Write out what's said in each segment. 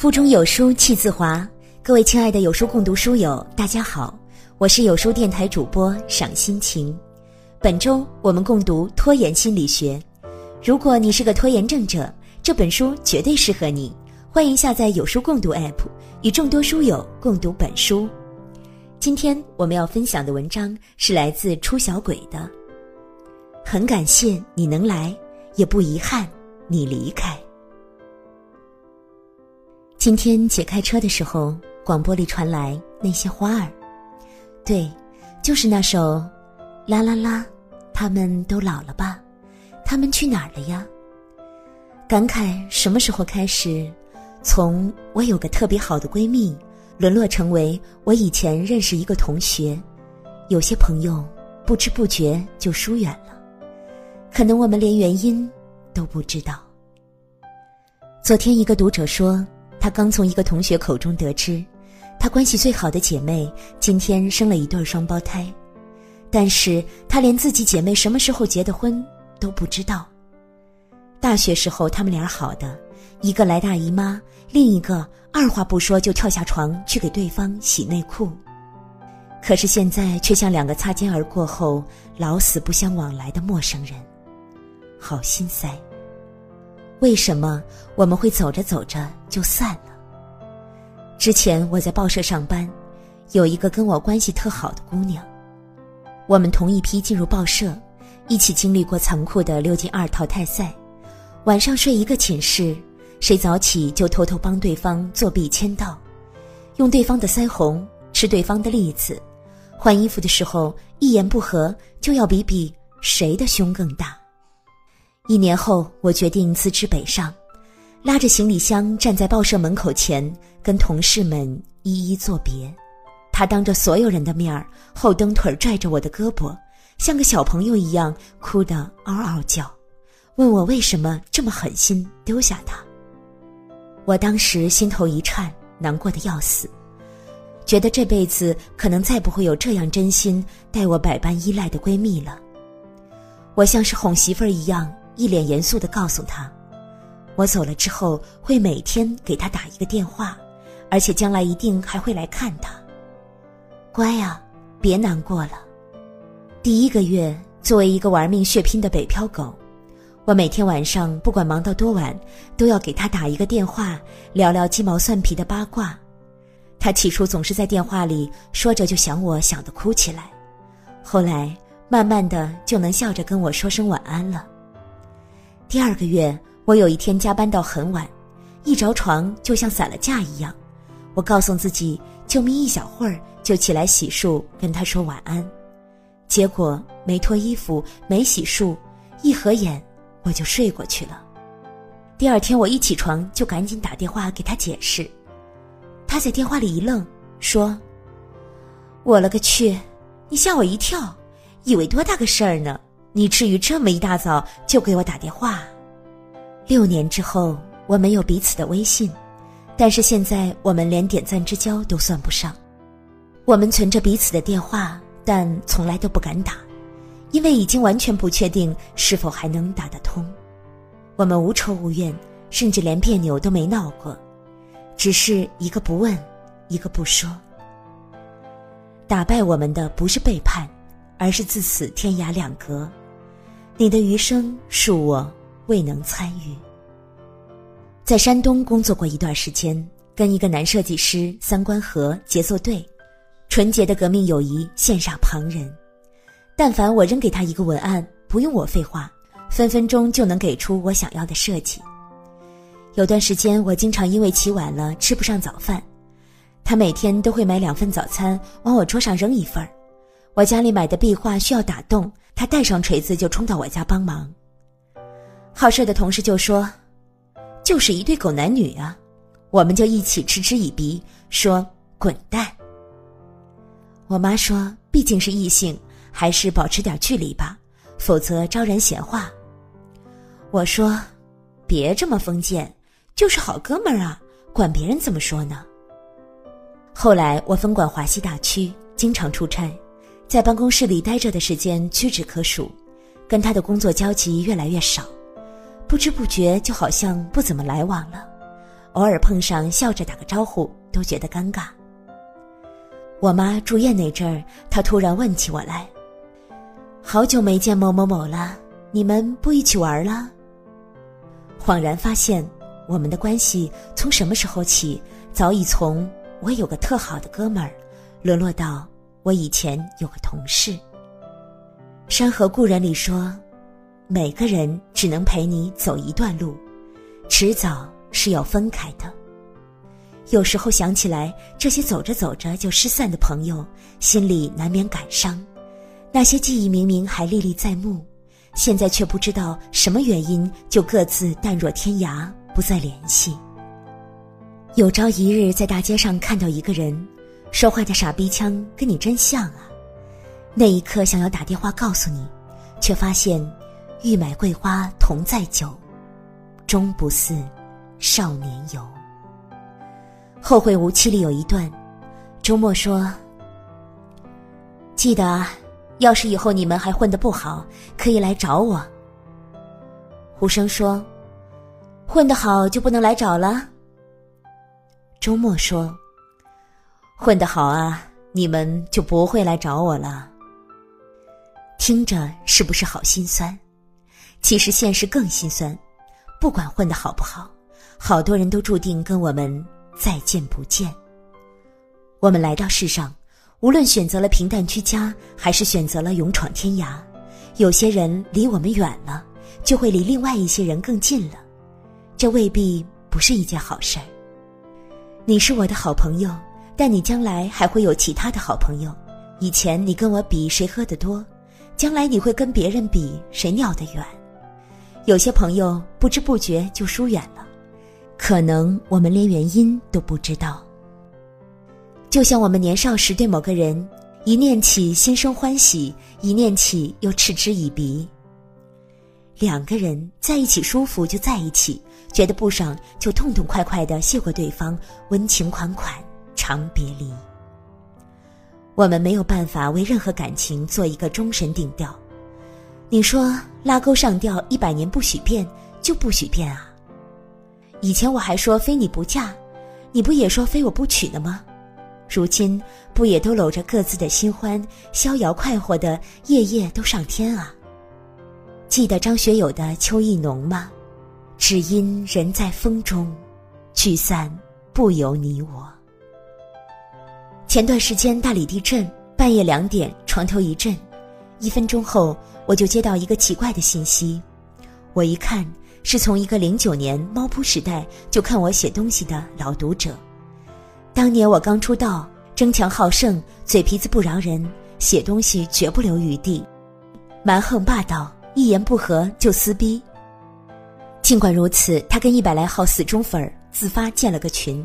腹中有书气自华，各位亲爱的有书共读书友，大家好，我是有书电台主播赏心情。本周我们共读《拖延心理学》，如果你是个拖延症者，这本书绝对适合你。欢迎下载有书共读 App，与众多书友共读本书。今天我们要分享的文章是来自出小鬼的。很感谢你能来，也不遗憾你离开。今天姐开车的时候，广播里传来那些花儿，对，就是那首，啦啦啦，他们都老了吧？他们去哪儿了呀？感慨什么时候开始，从我有个特别好的闺蜜，沦落成为我以前认识一个同学，有些朋友不知不觉就疏远了，可能我们连原因都不知道。昨天一个读者说。她刚从一个同学口中得知，她关系最好的姐妹今天生了一对双胞胎，但是她连自己姐妹什么时候结的婚都不知道。大学时候他们俩好的，一个来大姨妈，另一个二话不说就跳下床去给对方洗内裤，可是现在却像两个擦肩而过后老死不相往来的陌生人，好心塞。为什么我们会走着走着就散了？之前我在报社上班，有一个跟我关系特好的姑娘，我们同一批进入报社，一起经历过残酷的六进二淘汰赛，晚上睡一个寝室，谁早起就偷偷帮对方作弊签到，用对方的腮红，吃对方的栗子，换衣服的时候一言不合就要比比谁的胸更大。一年后，我决定辞职北上，拉着行李箱站在报社门口前，跟同事们一一作别。他当着所有人的面儿，后蹬腿拽着我的胳膊，像个小朋友一样哭得嗷嗷叫，问我为什么这么狠心丢下他。我当时心头一颤，难过的要死，觉得这辈子可能再不会有这样真心待我百般依赖的闺蜜了。我像是哄媳妇儿一样。一脸严肃的告诉他：“我走了之后，会每天给他打一个电话，而且将来一定还会来看他。乖啊，别难过了。第一个月，作为一个玩命血拼的北漂狗，我每天晚上不管忙到多晚，都要给他打一个电话，聊聊鸡毛蒜皮的八卦。他起初总是在电话里说着就想我想的哭起来，后来慢慢的就能笑着跟我说声晚安了。”第二个月，我有一天加班到很晚，一着床就像散了架一样。我告诉自己，就眯一小会儿就起来洗漱，跟他说晚安。结果没脱衣服，没洗漱，一合眼我就睡过去了。第二天我一起床就赶紧打电话给他解释，他在电话里一愣，说：“我了个去，你吓我一跳，以为多大个事儿呢？”你至于这么一大早就给我打电话？六年之后，我们有彼此的微信，但是现在我们连点赞之交都算不上。我们存着彼此的电话，但从来都不敢打，因为已经完全不确定是否还能打得通。我们无仇无怨，甚至连别扭都没闹过，只是一个不问，一个不说。打败我们的不是背叛，而是自此天涯两隔。你的余生，恕我未能参与。在山东工作过一段时间，跟一个男设计师三观合，节奏对，纯洁的革命友谊羡煞旁人。但凡我扔给他一个文案，不用我废话，分分钟就能给出我想要的设计。有段时间，我经常因为起晚了吃不上早饭，他每天都会买两份早餐往我桌上扔一份儿。我家里买的壁画需要打洞。他带上锤子就冲到我家帮忙。好事的同事就说：“就是一对狗男女啊！”我们就一起嗤之以鼻，说：“滚蛋！”我妈说：“毕竟是异性，还是保持点距离吧，否则招人闲话。”我说：“别这么封建，就是好哥们儿啊，管别人怎么说呢？”后来我分管华西大区，经常出差。在办公室里待着的时间屈指可数，跟他的工作交集越来越少，不知不觉就好像不怎么来往了。偶尔碰上笑着打个招呼都觉得尴尬。我妈住院那阵儿，她突然问起我来：“好久没见某某某了，你们不一起玩了？”恍然发现，我们的关系从什么时候起，早已从我有个特好的哥们儿，沦落到我以前有个同事。《山河故人》里说：“每个人只能陪你走一段路，迟早是要分开的。”有时候想起来，这些走着走着就失散的朋友，心里难免感伤。那些记忆明明还历历在目。现在却不知道什么原因，就各自淡若天涯，不再联系。有朝一日在大街上看到一个人，说话的傻逼腔跟你真像啊！那一刻想要打电话告诉你，却发现欲买桂花同载酒，终不似少年游。后会无期里有一段，周末说：“记得啊。”要是以后你们还混得不好，可以来找我。胡生说：“混得好就不能来找了。”周末说：“混得好啊，你们就不会来找我了。”听着是不是好心酸？其实现实更心酸。不管混得好不好，好多人都注定跟我们再见不见。我们来到世上。无论选择了平淡居家，还是选择了勇闯天涯，有些人离我们远了，就会离另外一些人更近了，这未必不是一件好事儿。你是我的好朋友，但你将来还会有其他的好朋友。以前你跟我比谁喝得多，将来你会跟别人比谁尿得远。有些朋友不知不觉就疏远了，可能我们连原因都不知道。就像我们年少时对某个人，一念起心生欢喜，一念起又嗤之以鼻。两个人在一起舒服就在一起，觉得不爽就痛痛快快的谢过对方，温情款款长别离。我们没有办法为任何感情做一个终身定调。你说拉钩上吊一百年不许变，就不许变啊？以前我还说非你不嫁，你不也说非我不娶呢吗？如今不也都搂着各自的新欢，逍遥快活的夜夜都上天啊？记得张学友的《秋意浓》吗？只因人在风中，聚散不由你我。前段时间大理地震，半夜两点床头一震，一分钟后我就接到一个奇怪的信息，我一看是从一个零九年猫扑时代就看我写东西的老读者。当年我刚出道，争强好胜，嘴皮子不饶人，写东西绝不留余地，蛮横霸道，一言不合就撕逼。尽管如此，他跟一百来号死忠粉儿自发建了个群，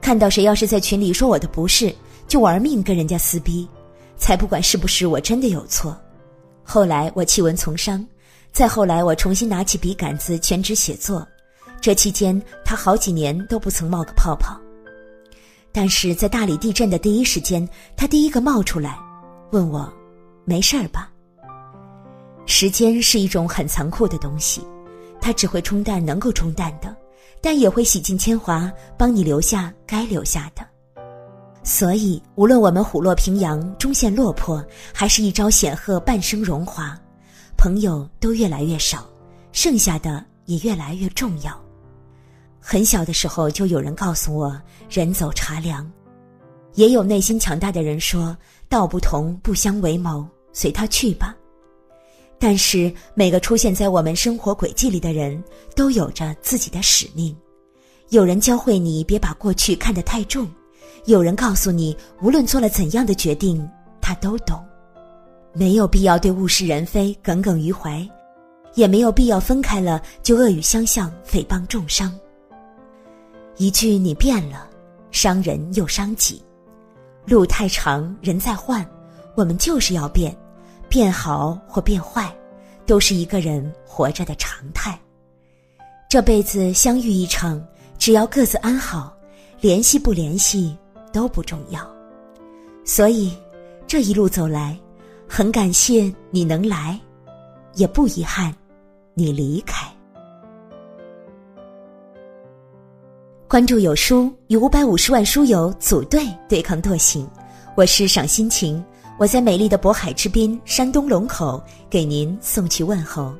看到谁要是在群里说我的不是，就玩命跟人家撕逼，才不管是不是我真的有错。后来我弃文从商，再后来我重新拿起笔杆子全职写作，这期间他好几年都不曾冒个泡泡。但是在大理地震的第一时间，他第一个冒出来，问我：“没事儿吧？”时间是一种很残酷的东西，它只会冲淡能够冲淡的，但也会洗尽铅华，帮你留下该留下的。所以，无论我们虎落平阳终陷落魄，还是一朝显赫半生荣华，朋友都越来越少，剩下的也越来越重要。很小的时候就有人告诉我“人走茶凉”，也有内心强大的人说“道不同不相为谋，随他去吧”。但是每个出现在我们生活轨迹里的人都有着自己的使命。有人教会你别把过去看得太重，有人告诉你无论做了怎样的决定，他都懂。没有必要对物是人非耿耿于怀，也没有必要分开了就恶语相向、诽谤重伤。一句你变了，伤人又伤己。路太长，人在换，我们就是要变，变好或变坏，都是一个人活着的常态。这辈子相遇一场，只要各自安好，联系不联系都不重要。所以，这一路走来，很感谢你能来，也不遗憾你离开。关注有书，与五百五十万书友组队对抗惰性。我是赏心情，我在美丽的渤海之滨，山东龙口，给您送去问候。